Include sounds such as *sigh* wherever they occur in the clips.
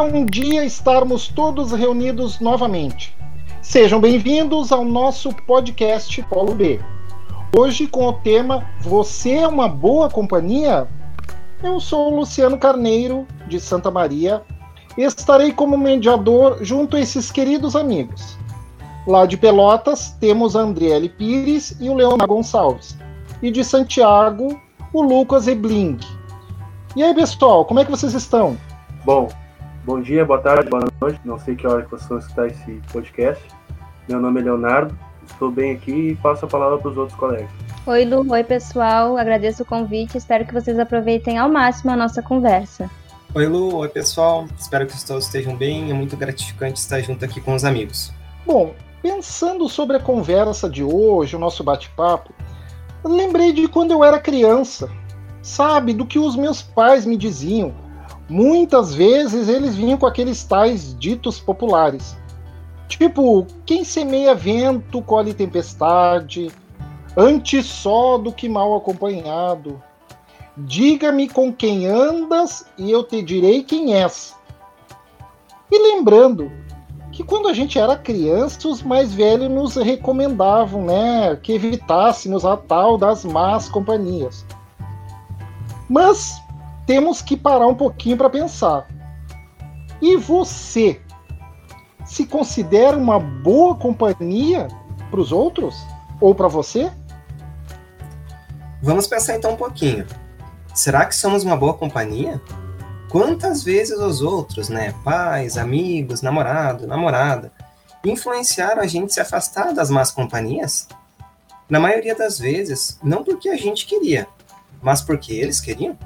um dia estarmos todos reunidos novamente. Sejam bem-vindos ao nosso podcast Polo B. Hoje com o tema Você é uma boa companhia? Eu sou o Luciano Carneiro, de Santa Maria, e estarei como mediador junto a esses queridos amigos. Lá de Pelotas temos a Andriele Pires e o Leonardo Gonçalves. E de Santiago, o Lucas Ebling. E aí, pessoal, como é que vocês estão? Bom, bom dia, boa tarde, boa noite. Não sei que hora que vocês vão escutar esse podcast. Meu nome é Leonardo, estou bem aqui e passo a palavra para os outros colegas. Oi, Lu. Oi, pessoal. Agradeço o convite. Espero que vocês aproveitem ao máximo a nossa conversa. Oi, Lu. Oi, pessoal. Espero que todos estejam bem. É muito gratificante estar junto aqui com os amigos. Bom, pensando sobre a conversa de hoje, o nosso bate-papo, lembrei de quando eu era criança. Sabe, do que os meus pais me diziam muitas vezes eles vinham com aqueles tais ditos populares. Tipo, quem semeia vento colhe tempestade, antes só do que mal acompanhado. Diga-me com quem andas e eu te direi quem és. E lembrando que quando a gente era criança, os mais velhos nos recomendavam, né, que evitássemos a tal das más companhias. Mas temos que parar um pouquinho para pensar. E você se considera uma boa companhia para os outros ou para você? Vamos pensar então um pouquinho. Será que somos uma boa companhia? Quantas vezes os outros, né, pais, amigos, namorado, namorada, influenciaram a gente se afastar das más companhias? Na maioria das vezes, não porque a gente queria, mas porque eles queriam.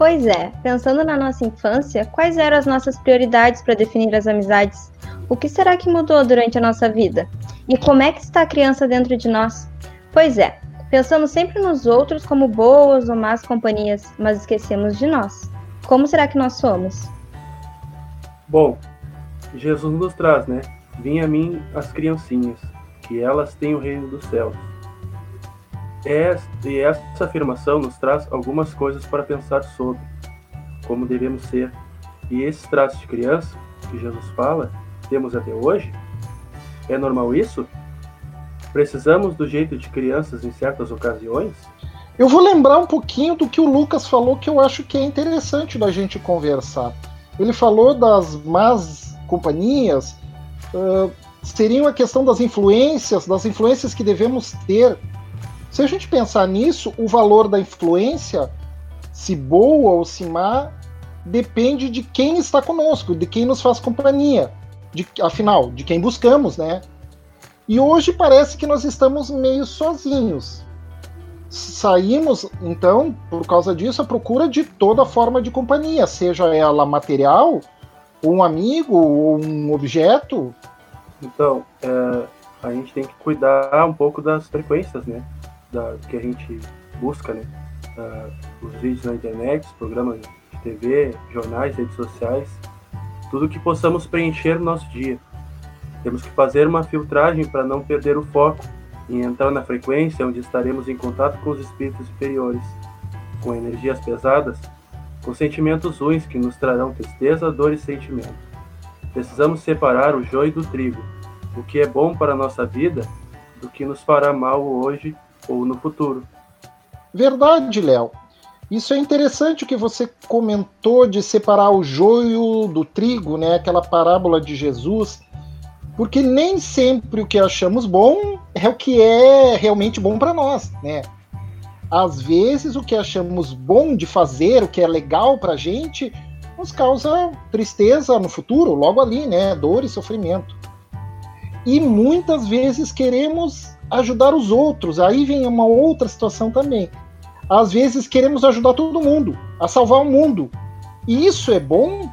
Pois é, pensando na nossa infância, quais eram as nossas prioridades para definir as amizades? O que será que mudou durante a nossa vida? E como é que está a criança dentro de nós? Pois é, pensamos sempre nos outros como boas ou más companhias, mas esquecemos de nós. Como será que nós somos? Bom, Jesus nos traz, né? Vim a mim as criancinhas, que elas têm o reino dos céus. E essa afirmação nos traz algumas coisas para pensar sobre como devemos ser. E esses traços de criança que Jesus fala, temos até hoje? É normal isso? Precisamos do jeito de crianças em certas ocasiões? Eu vou lembrar um pouquinho do que o Lucas falou que eu acho que é interessante da gente conversar. Ele falou das más companhias, uh, seriam a questão das influências, das influências que devemos ter se a gente pensar nisso, o valor da influência, se boa ou se má, depende de quem está conosco, de quem nos faz companhia, de, afinal, de quem buscamos, né? E hoje parece que nós estamos meio sozinhos. Saímos, então, por causa disso, à procura de toda forma de companhia, seja ela material, ou um amigo, ou um objeto. Então, é, a gente tem que cuidar um pouco das frequências, né? Da, que a gente busca, né? Uh, os vídeos na internet, os programas de TV, jornais, redes sociais, tudo que possamos preencher no nosso dia. Temos que fazer uma filtragem para não perder o foco e entrar na frequência onde estaremos em contato com os espíritos superiores, com energias pesadas, com sentimentos ruins que nos trarão tristeza, dor e sentimento. Precisamos separar o joio do trigo, o que é bom para a nossa vida do que nos fará mal hoje ou no futuro. Verdade, Léo. Isso é interessante o que você comentou de separar o joio do trigo, né? Aquela parábola de Jesus, porque nem sempre o que achamos bom é o que é realmente bom para nós, né? Às vezes o que achamos bom de fazer, o que é legal para gente, nos causa tristeza no futuro, logo ali, né? Dor e sofrimento. E muitas vezes queremos ajudar os outros. Aí vem uma outra situação também. Às vezes queremos ajudar todo mundo, a salvar o mundo. E isso é bom?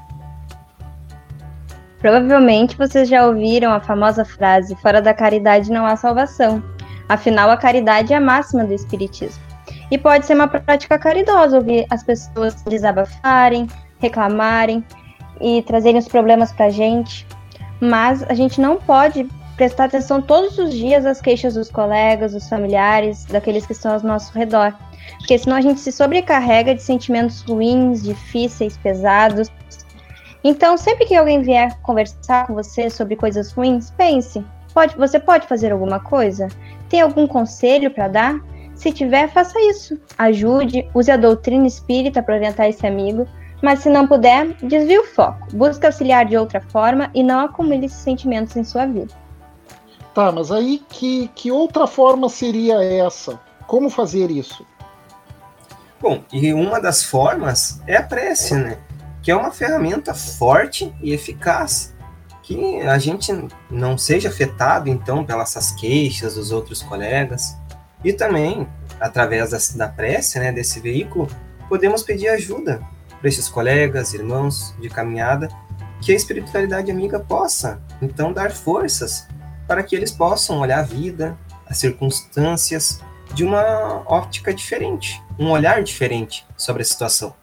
Provavelmente vocês já ouviram a famosa frase: fora da caridade não há salvação. Afinal, a caridade é a máxima do Espiritismo. E pode ser uma prática caridosa ouvir as pessoas desabafarem, reclamarem e trazerem os problemas para a gente. Mas a gente não pode prestar atenção todos os dias às queixas dos colegas, dos familiares, daqueles que estão ao nosso redor. Porque senão a gente se sobrecarrega de sentimentos ruins, difíceis, pesados. Então, sempre que alguém vier conversar com você sobre coisas ruins, pense: pode, você pode fazer alguma coisa? Tem algum conselho para dar? Se tiver, faça isso. Ajude, use a doutrina espírita para orientar esse amigo, mas se não puder, desvie o foco. Busque auxiliar de outra forma e não acumule esses sentimentos em sua vida. Tá, mas aí que, que outra forma seria essa? Como fazer isso? Bom, e uma das formas é a prece, né? Que é uma ferramenta forte e eficaz. Que a gente não seja afetado, então, pelas queixas dos outros colegas. E também, através da, da prece, né, desse veículo, podemos pedir ajuda para esses colegas, irmãos de caminhada, que a espiritualidade amiga possa, então, dar forças para que eles possam olhar a vida, as circunstâncias de uma óptica diferente, um olhar diferente sobre a situação.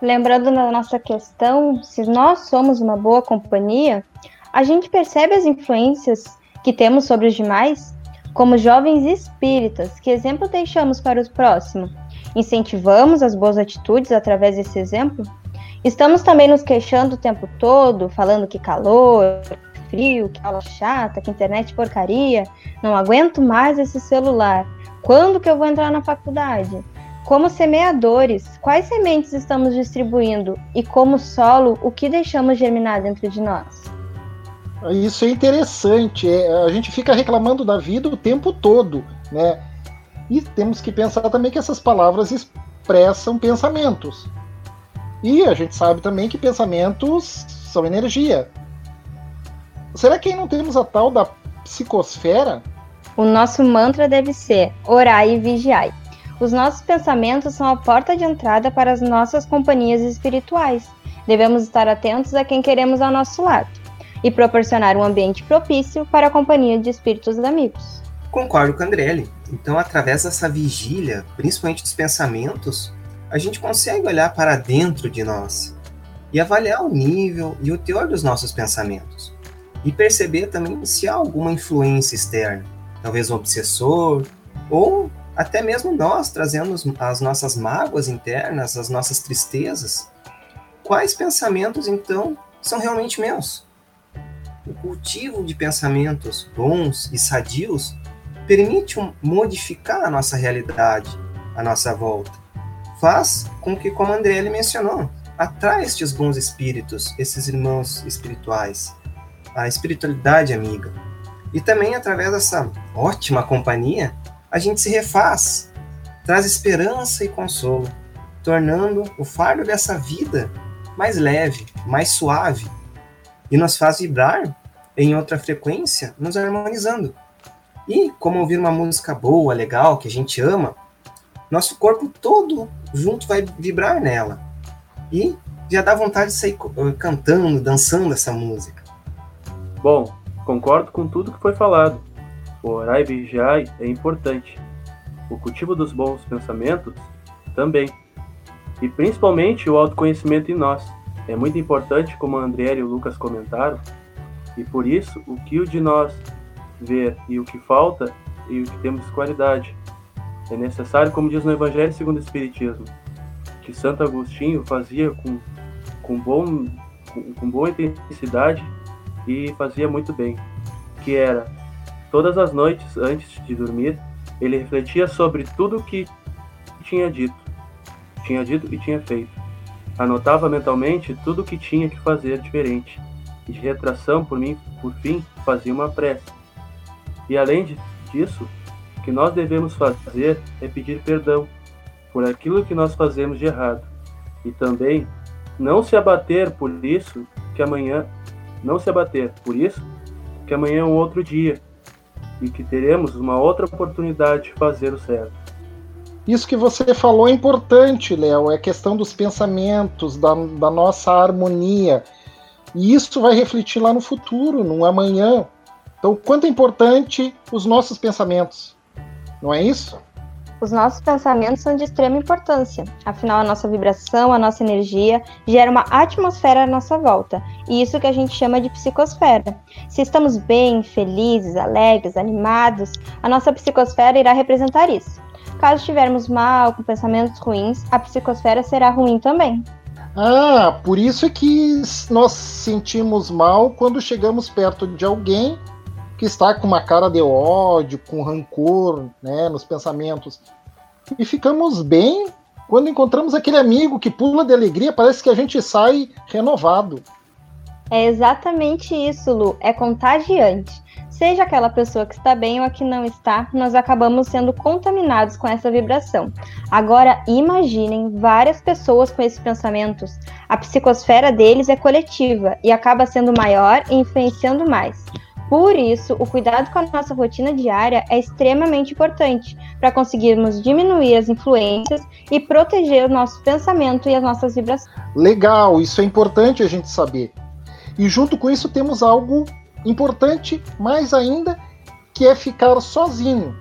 Lembrando da nossa questão, se nós somos uma boa companhia, a gente percebe as influências que temos sobre os demais como jovens espíritas, que exemplo deixamos para o próximo? Incentivamos as boas atitudes através desse exemplo? Estamos também nos queixando o tempo todo, falando que calor, frio, que aula chata, que internet porcaria, não aguento mais esse celular. Quando que eu vou entrar na faculdade? Como semeadores, quais sementes estamos distribuindo e como solo, o que deixamos germinar dentro de nós? Isso é interessante. É, a gente fica reclamando da vida o tempo todo, né? E temos que pensar também que essas palavras expressam pensamentos. E a gente sabe também que pensamentos são energia. Será que não temos a tal da psicosfera? O nosso mantra deve ser orai e vigiai. Os nossos pensamentos são a porta de entrada para as nossas companhias espirituais. Devemos estar atentos a quem queremos ao nosso lado e proporcionar um ambiente propício para a companhia de espíritos amigos. Concordo com a Andrelli. Então, através dessa vigília, principalmente dos pensamentos, a gente consegue olhar para dentro de nós e avaliar o nível e o teor dos nossos pensamentos. E perceber também se há alguma influência externa talvez um obsessor, ou até mesmo nós trazendo as nossas mágoas internas, as nossas tristezas. Quais pensamentos, então, são realmente meus? O cultivo de pensamentos bons e sadios permite modificar a nossa realidade, a nossa volta. Faz com que, como André mencionou, atrai estes bons espíritos, esses irmãos espirituais, a espiritualidade amiga. E também, através dessa ótima companhia, a gente se refaz, traz esperança e consolo, tornando o fardo dessa vida mais leve, mais suave, e nos faz vibrar em outra frequência, nos harmonizando. E como ouvir uma música boa, legal, que a gente ama, nosso corpo todo junto vai vibrar nela. E já dá vontade de sair cantando, dançando essa música. Bom, Concordo com tudo que foi falado. O orar e vigiar é importante. O cultivo dos bons pensamentos também. E principalmente o autoconhecimento em nós. É muito importante, como a André e o Lucas comentaram, e por isso o que o de nós ver e o que falta e o que temos qualidade. É necessário, como diz no Evangelho segundo o Espiritismo, que Santo Agostinho fazia com, com, bom, com, com boa intensidade e fazia muito bem, que era todas as noites antes de dormir, ele refletia sobre tudo o que tinha dito, tinha dito e tinha feito. Anotava mentalmente tudo o que tinha que fazer diferente. E de retração, por mim, por fim, fazia uma prece. E além disso, o que nós devemos fazer é pedir perdão por aquilo que nós fazemos de errado. E também não se abater por isso que amanhã não se abater. Por isso, que amanhã é um outro dia e que teremos uma outra oportunidade de fazer o certo. Isso que você falou é importante, Léo, é a questão dos pensamentos, da, da nossa harmonia. E isso vai refletir lá no futuro, no amanhã. Então, quanto é importante os nossos pensamentos, não é isso? Os nossos pensamentos são de extrema importância, afinal, a nossa vibração, a nossa energia gera uma atmosfera à nossa volta, e isso que a gente chama de psicosfera. Se estamos bem, felizes, alegres, animados, a nossa psicosfera irá representar isso. Caso estivermos mal, com pensamentos ruins, a psicosfera será ruim também. Ah, por isso é que nós sentimos mal quando chegamos perto de alguém que está com uma cara de ódio, com rancor, né, nos pensamentos. E ficamos bem quando encontramos aquele amigo que pula de alegria, parece que a gente sai renovado. É exatamente isso, Lu. É contagiante. Seja aquela pessoa que está bem ou a que não está, nós acabamos sendo contaminados com essa vibração. Agora, imaginem várias pessoas com esses pensamentos. A psicosfera deles é coletiva e acaba sendo maior e influenciando mais. Por isso, o cuidado com a nossa rotina diária é extremamente importante para conseguirmos diminuir as influências e proteger o nosso pensamento e as nossas vibrações. Legal, isso é importante a gente saber. E junto com isso temos algo importante mais ainda, que é ficar sozinho,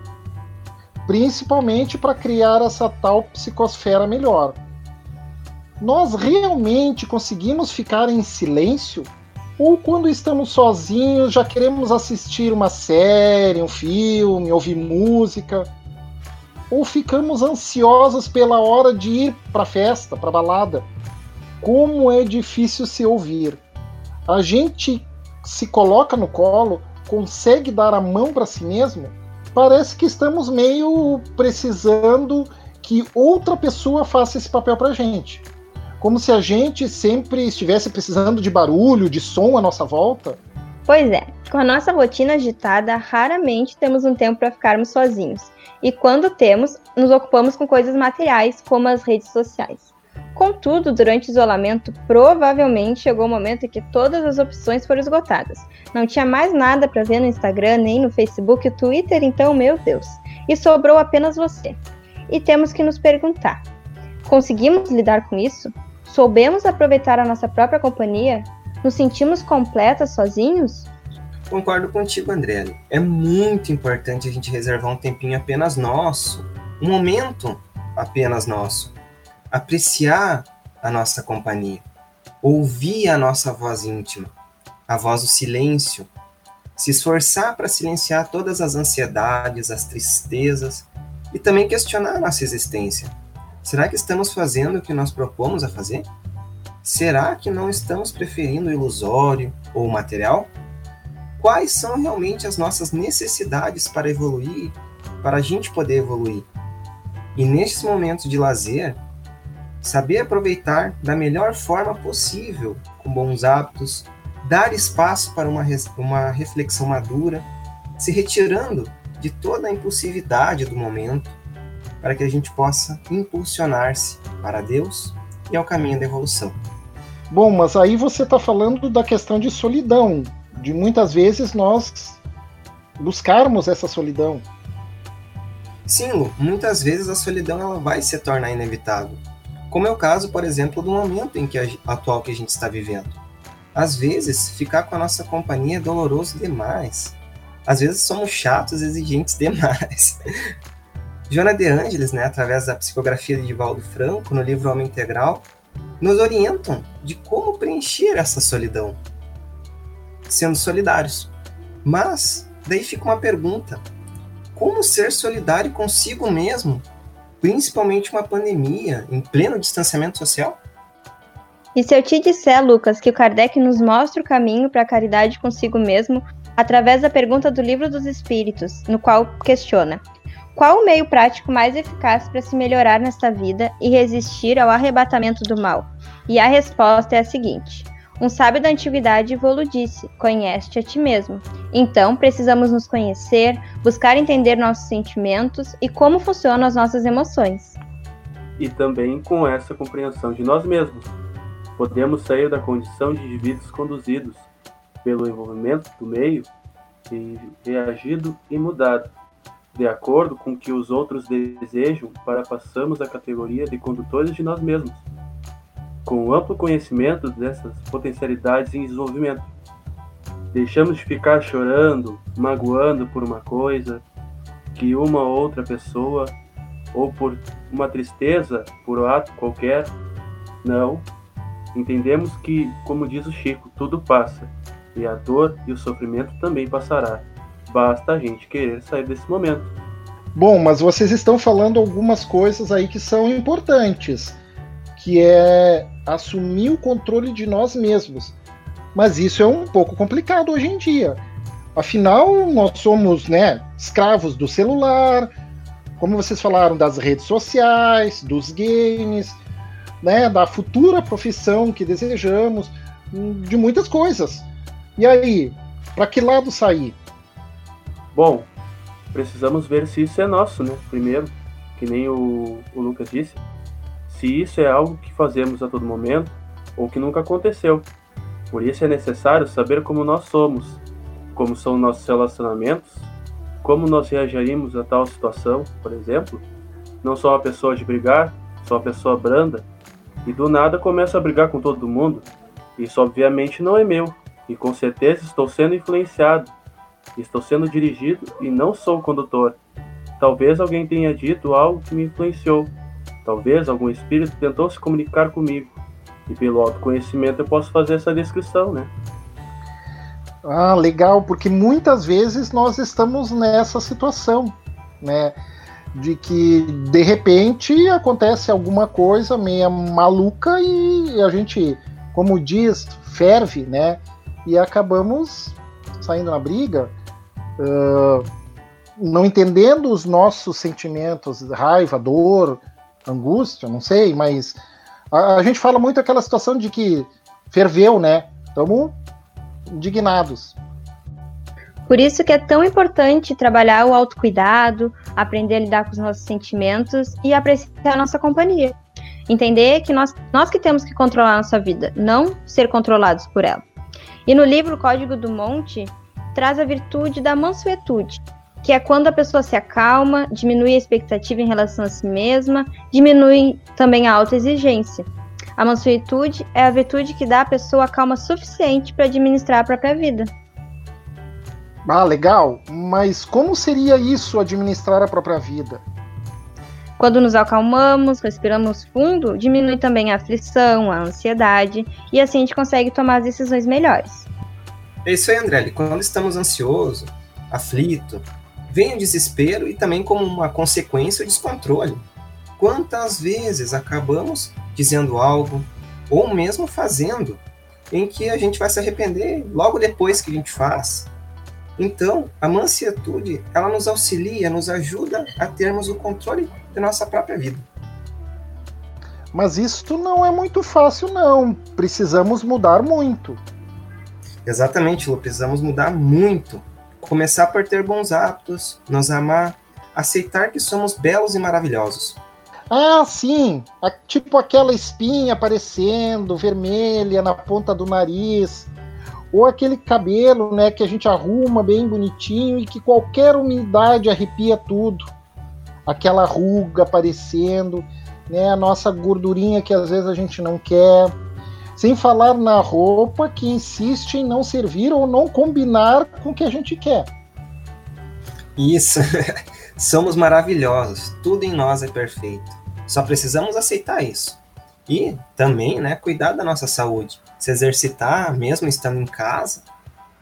principalmente para criar essa tal psicosfera melhor. Nós realmente conseguimos ficar em silêncio? Ou quando estamos sozinhos já queremos assistir uma série, um filme, ouvir música? Ou ficamos ansiosos pela hora de ir para festa, para balada? Como é difícil se ouvir. A gente se coloca no colo, consegue dar a mão para si mesmo, parece que estamos meio precisando que outra pessoa faça esse papel para gente. Como se a gente sempre estivesse precisando de barulho, de som à nossa volta. Pois é, com a nossa rotina agitada, raramente temos um tempo para ficarmos sozinhos. E quando temos, nos ocupamos com coisas materiais, como as redes sociais. Contudo, durante o isolamento, provavelmente chegou o momento em que todas as opções foram esgotadas. Não tinha mais nada para ver no Instagram, nem no Facebook Twitter, então, meu Deus. E sobrou apenas você. E temos que nos perguntar: conseguimos lidar com isso? Soubemos aproveitar a nossa própria companhia? Nos sentimos completas sozinhos? Concordo contigo, André. É muito importante a gente reservar um tempinho apenas nosso, um momento apenas nosso apreciar a nossa companhia, ouvir a nossa voz íntima, a voz do silêncio, se esforçar para silenciar todas as ansiedades, as tristezas e também questionar a nossa existência. Será que estamos fazendo o que nós propomos a fazer? Será que não estamos preferindo o ilusório ou o material? Quais são realmente as nossas necessidades para evoluir, para a gente poder evoluir? E nestes momentos de lazer, saber aproveitar da melhor forma possível, com bons hábitos, dar espaço para uma, uma reflexão madura, se retirando de toda a impulsividade do momento, para que a gente possa impulsionar-se para Deus e ao caminho da evolução. Bom, mas aí você está falando da questão de solidão, de muitas vezes nós buscarmos essa solidão. Sim, Lu, muitas vezes a solidão ela vai se tornar inevitável como é o caso, por exemplo, do momento em que a, atual que a gente está vivendo. Às vezes, ficar com a nossa companhia é doloroso demais. Às vezes somos chatos, exigentes *laughs* demais. Joana de Angelis, né, através da psicografia de Valdo Franco, no livro Homem Integral, nos orientam de como preencher essa solidão, sendo solidários. Mas, daí fica uma pergunta: como ser solidário consigo mesmo principalmente uma pandemia, em pleno distanciamento social? E se eu te disser, Lucas, que o Kardec nos mostra o caminho para a caridade consigo mesmo através da pergunta do Livro dos Espíritos, no qual questiona: qual o meio prático mais eficaz para se melhorar nesta vida e resistir ao arrebatamento do mal? E a resposta é a seguinte: um sábio da antiguidade Volo disse: Conhece-te a ti mesmo. Então, precisamos nos conhecer, buscar entender nossos sentimentos e como funcionam as nossas emoções. E também com essa compreensão de nós mesmos, podemos sair da condição de indivíduos conduzidos pelo envolvimento do meio e reagido e mudado, de acordo com o que os outros desejam, para passarmos à categoria de condutores de nós mesmos com amplo conhecimento dessas potencialidades em desenvolvimento. Deixamos de ficar chorando, magoando por uma coisa, que uma outra pessoa, ou por uma tristeza, por um ato qualquer. Não. Entendemos que, como diz o Chico, tudo passa, e a dor e o sofrimento também passará. Basta a gente querer sair desse momento. Bom, mas vocês estão falando algumas coisas aí que são importantes que é assumir o controle de nós mesmos. Mas isso é um pouco complicado hoje em dia. Afinal, nós somos né, escravos do celular, como vocês falaram, das redes sociais, dos games, né, da futura profissão que desejamos, de muitas coisas. E aí, para que lado sair? Bom, precisamos ver se isso é nosso, né? Primeiro, que nem o, o Lucas disse, se isso é algo que fazemos a todo momento ou que nunca aconteceu. Por isso é necessário saber como nós somos, como são nossos relacionamentos, como nós reagiríamos a tal situação, por exemplo. Não sou uma pessoa de brigar, sou uma pessoa branda, e do nada começo a brigar com todo mundo. Isso obviamente não é meu, e com certeza estou sendo influenciado, estou sendo dirigido e não sou o condutor. Talvez alguém tenha dito algo que me influenciou, talvez algum espírito tentou se comunicar comigo, e pelo autoconhecimento eu posso fazer essa descrição, né? Ah, legal, porque muitas vezes nós estamos nessa situação, né? De que de repente acontece alguma coisa meio maluca e a gente, como diz, ferve, né? E acabamos saindo na briga, uh, não entendendo os nossos sentimentos, raiva, dor, angústia, não sei, mas a, a gente fala muito aquela situação de que ferveu, né? Estamos indignados. Por isso que é tão importante trabalhar o autocuidado, aprender a lidar com os nossos sentimentos e apreciar a nossa companhia. Entender que nós, nós que temos que controlar a nossa vida, não ser controlados por ela. E no livro Código do Monte, traz a virtude da mansuetude, que é quando a pessoa se acalma, diminui a expectativa em relação a si mesma, diminui também a autoexigência. A mansuetude é a virtude que dá à pessoa a calma suficiente para administrar a própria vida. Ah, legal. Mas como seria isso administrar a própria vida? Quando nos acalmamos, respiramos fundo, diminui também a aflição, a ansiedade e assim a gente consegue tomar as decisões melhores. É isso aí, André. Quando estamos ansioso, aflito, vem o desespero e também como uma consequência o descontrole. Quantas vezes acabamos dizendo algo, ou mesmo fazendo, em que a gente vai se arrepender logo depois que a gente faz. Então, a mansietude, ela nos auxilia, nos ajuda a termos o controle da nossa própria vida. Mas isso não é muito fácil, não. Precisamos mudar muito. Exatamente, Lu, precisamos mudar muito. Começar por ter bons hábitos, nos amar, aceitar que somos belos e maravilhosos. Ah, sim, tipo aquela espinha aparecendo, vermelha na ponta do nariz, ou aquele cabelo, né, que a gente arruma bem bonitinho e que qualquer umidade arrepia tudo. Aquela ruga aparecendo, né, a nossa gordurinha que às vezes a gente não quer. Sem falar na roupa que insiste em não servir ou não combinar com o que a gente quer. Isso. *laughs* Somos maravilhosos. Tudo em nós é perfeito. Só precisamos aceitar isso. E também, né, cuidar da nossa saúde, se exercitar, mesmo estando em casa,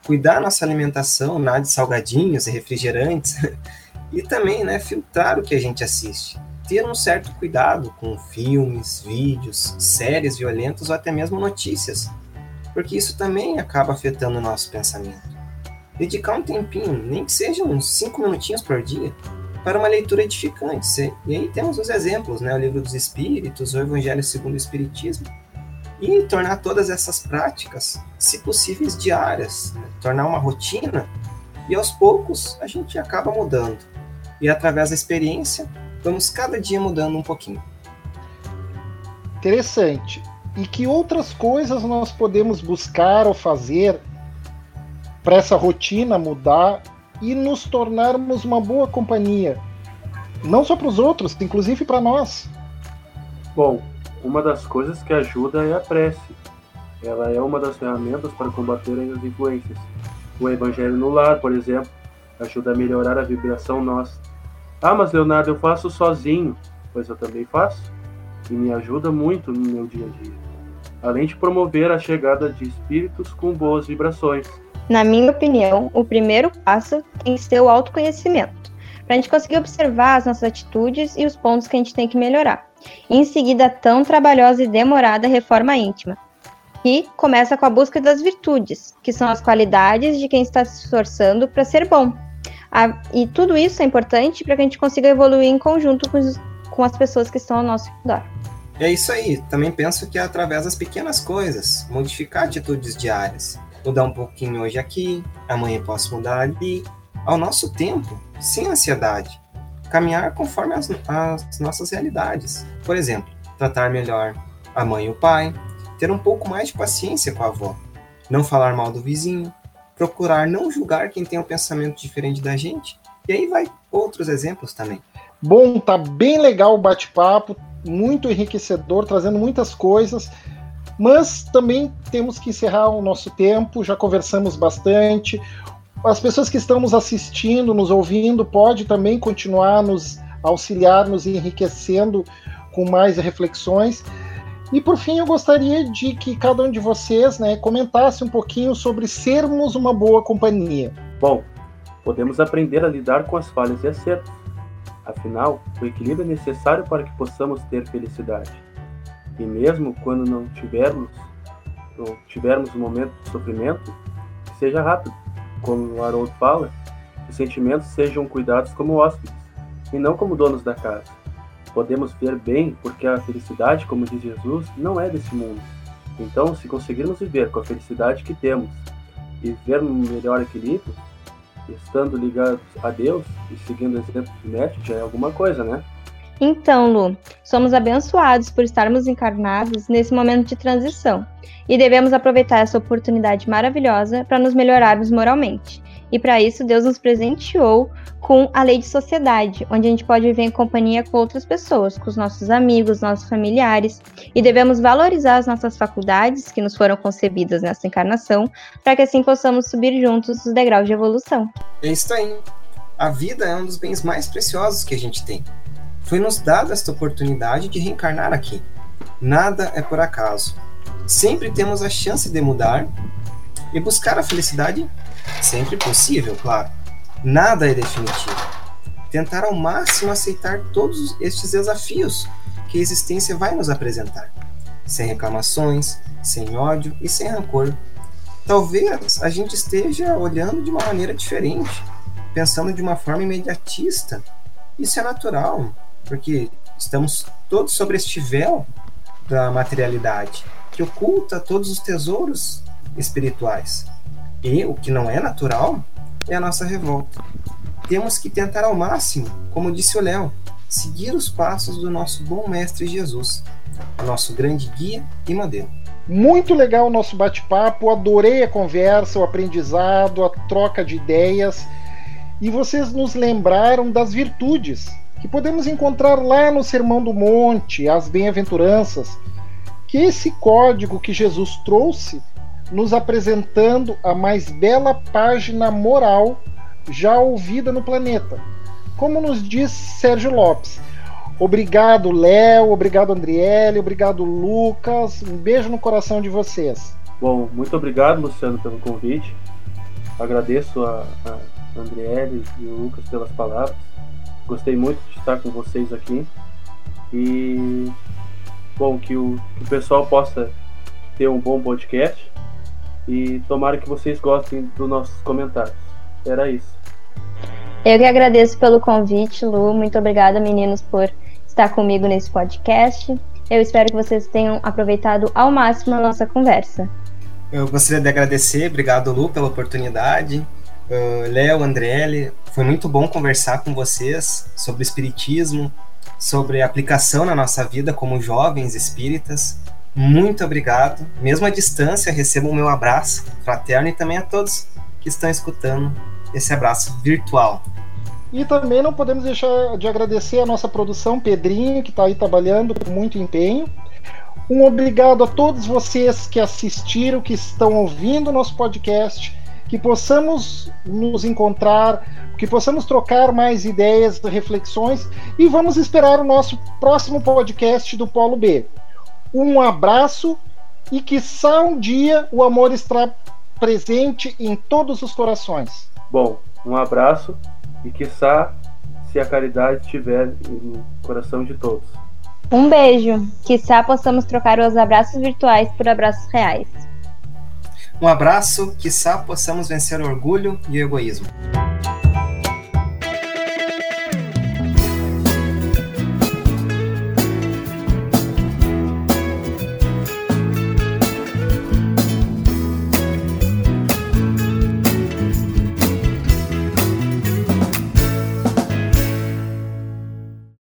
cuidar da nossa alimentação, nada de salgadinhos e refrigerantes, *laughs* e também, né, filtrar o que a gente assiste. Ter um certo cuidado com filmes, vídeos, séries violentas ou até mesmo notícias, porque isso também acaba afetando o nosso pensamento. Dedicar um tempinho, nem que seja uns 5 minutinhos por dia, para uma leitura edificante. E aí temos os exemplos, né? O livro dos Espíritos, o Evangelho segundo o Espiritismo. E tornar todas essas práticas, se possíveis, diárias, né? tornar uma rotina, e aos poucos a gente acaba mudando. E através da experiência, vamos cada dia mudando um pouquinho. Interessante. E que outras coisas nós podemos buscar ou fazer para essa rotina mudar e nos tornarmos uma boa companhia, não só para os outros, inclusive para nós. Bom, uma das coisas que ajuda é a prece. Ela é uma das ferramentas para combater as influências. O Evangelho no Lar, por exemplo, ajuda a melhorar a vibração nossa. Ah, mas Leonardo, eu faço sozinho. Pois eu também faço. E me ajuda muito no meu dia a dia. Além de promover a chegada de espíritos com boas vibrações. Na minha opinião, o primeiro passo tem que ser o autoconhecimento, para a gente conseguir observar as nossas atitudes e os pontos que a gente tem que melhorar. Em seguida, a tão trabalhosa e demorada reforma íntima, que começa com a busca das virtudes, que são as qualidades de quem está se esforçando para ser bom. E tudo isso é importante para que a gente consiga evoluir em conjunto com, os, com as pessoas que estão ao nosso redor. É isso aí. Também penso que é através das pequenas coisas, modificar atitudes diárias. Mudar um pouquinho hoje aqui, amanhã posso mudar ali. Ao nosso tempo, sem ansiedade. Caminhar conforme as, as nossas realidades. Por exemplo, tratar melhor a mãe e o pai, ter um pouco mais de paciência com a avó, não falar mal do vizinho, procurar não julgar quem tem um pensamento diferente da gente. E aí vai outros exemplos também. Bom, tá bem legal o bate-papo, muito enriquecedor, trazendo muitas coisas, mas também temos que encerrar o nosso tempo, já conversamos bastante. As pessoas que estão nos assistindo, nos ouvindo, pode também continuar nos auxiliar, nos enriquecendo com mais reflexões. E por fim, eu gostaria de que cada um de vocês né, comentasse um pouquinho sobre sermos uma boa companhia. Bom, podemos aprender a lidar com as falhas e acertos. Afinal, o equilíbrio é necessário para que possamos ter felicidade. E mesmo quando não tivermos ou tivermos um momento de sofrimento, seja rápido. Como o Haroldo fala, os sentimentos sejam cuidados como hóspedes, e não como donos da casa podemos ver bem porque a felicidade, como diz Jesus, não é desse mundo. Então, se conseguirmos viver com a felicidade que temos e viver um melhor equilíbrio, estando ligados a Deus e seguindo o exemplo de Mestre, já é alguma coisa, né? Então, Lu, somos abençoados por estarmos encarnados nesse momento de transição e devemos aproveitar essa oportunidade maravilhosa para nos melhorarmos moralmente. E para isso, Deus nos presenteou com a lei de sociedade, onde a gente pode viver em companhia com outras pessoas, com os nossos amigos, nossos familiares, e devemos valorizar as nossas faculdades que nos foram concebidas nessa encarnação, para que assim possamos subir juntos os degraus de evolução. É isso aí. A vida é um dos bens mais preciosos que a gente tem. Foi nos dada esta oportunidade de reencarnar aqui. Nada é por acaso. Sempre temos a chance de mudar e buscar a felicidade Sempre possível, claro. Nada é definitivo. Tentar ao máximo aceitar todos estes desafios que a existência vai nos apresentar, sem reclamações, sem ódio e sem rancor. Talvez a gente esteja olhando de uma maneira diferente, pensando de uma forma imediatista. Isso é natural, porque estamos todos sobre este véu da materialidade que oculta todos os tesouros espirituais. E o que não é natural é a nossa revolta. Temos que tentar ao máximo, como disse o Léo, seguir os passos do nosso bom mestre Jesus, o nosso grande guia e modelo. Muito legal o nosso bate-papo, adorei a conversa, o aprendizado, a troca de ideias. E vocês nos lembraram das virtudes que podemos encontrar lá no Sermão do Monte, as bem-aventuranças, que esse código que Jesus trouxe nos apresentando a mais bela página moral já ouvida no planeta. Como nos diz Sérgio Lopes. Obrigado, Léo, obrigado, Andriele, obrigado, Lucas. Um beijo no coração de vocês. Bom, muito obrigado, Luciano, pelo convite. Agradeço a, a Andriele e o Lucas pelas palavras. Gostei muito de estar com vocês aqui. E, bom, que o, que o pessoal possa ter um bom podcast e tomara que vocês gostem dos nossos comentários. Era isso. Eu que agradeço pelo convite, Lu. Muito obrigada, meninos, por estar comigo nesse podcast. Eu espero que vocês tenham aproveitado ao máximo a nossa conversa. Eu gostaria de agradecer, obrigado, Lu, pela oportunidade. Uh, Léo, Andriele, foi muito bom conversar com vocês sobre espiritismo, sobre aplicação na nossa vida como jovens espíritas. Muito obrigado. Mesmo à distância, recebo o meu abraço fraterno e também a todos que estão escutando esse abraço virtual. E também não podemos deixar de agradecer a nossa produção, Pedrinho, que está aí trabalhando com muito empenho. Um obrigado a todos vocês que assistiram, que estão ouvindo o nosso podcast, que possamos nos encontrar, que possamos trocar mais ideias, reflexões e vamos esperar o nosso próximo podcast do Polo B um abraço e que só um dia o amor está presente em todos os corações. Bom, um abraço e que se a caridade estiver no coração de todos. Um beijo. Quizá possamos trocar os abraços virtuais por abraços reais. Um abraço, quiçá possamos vencer o orgulho e o egoísmo.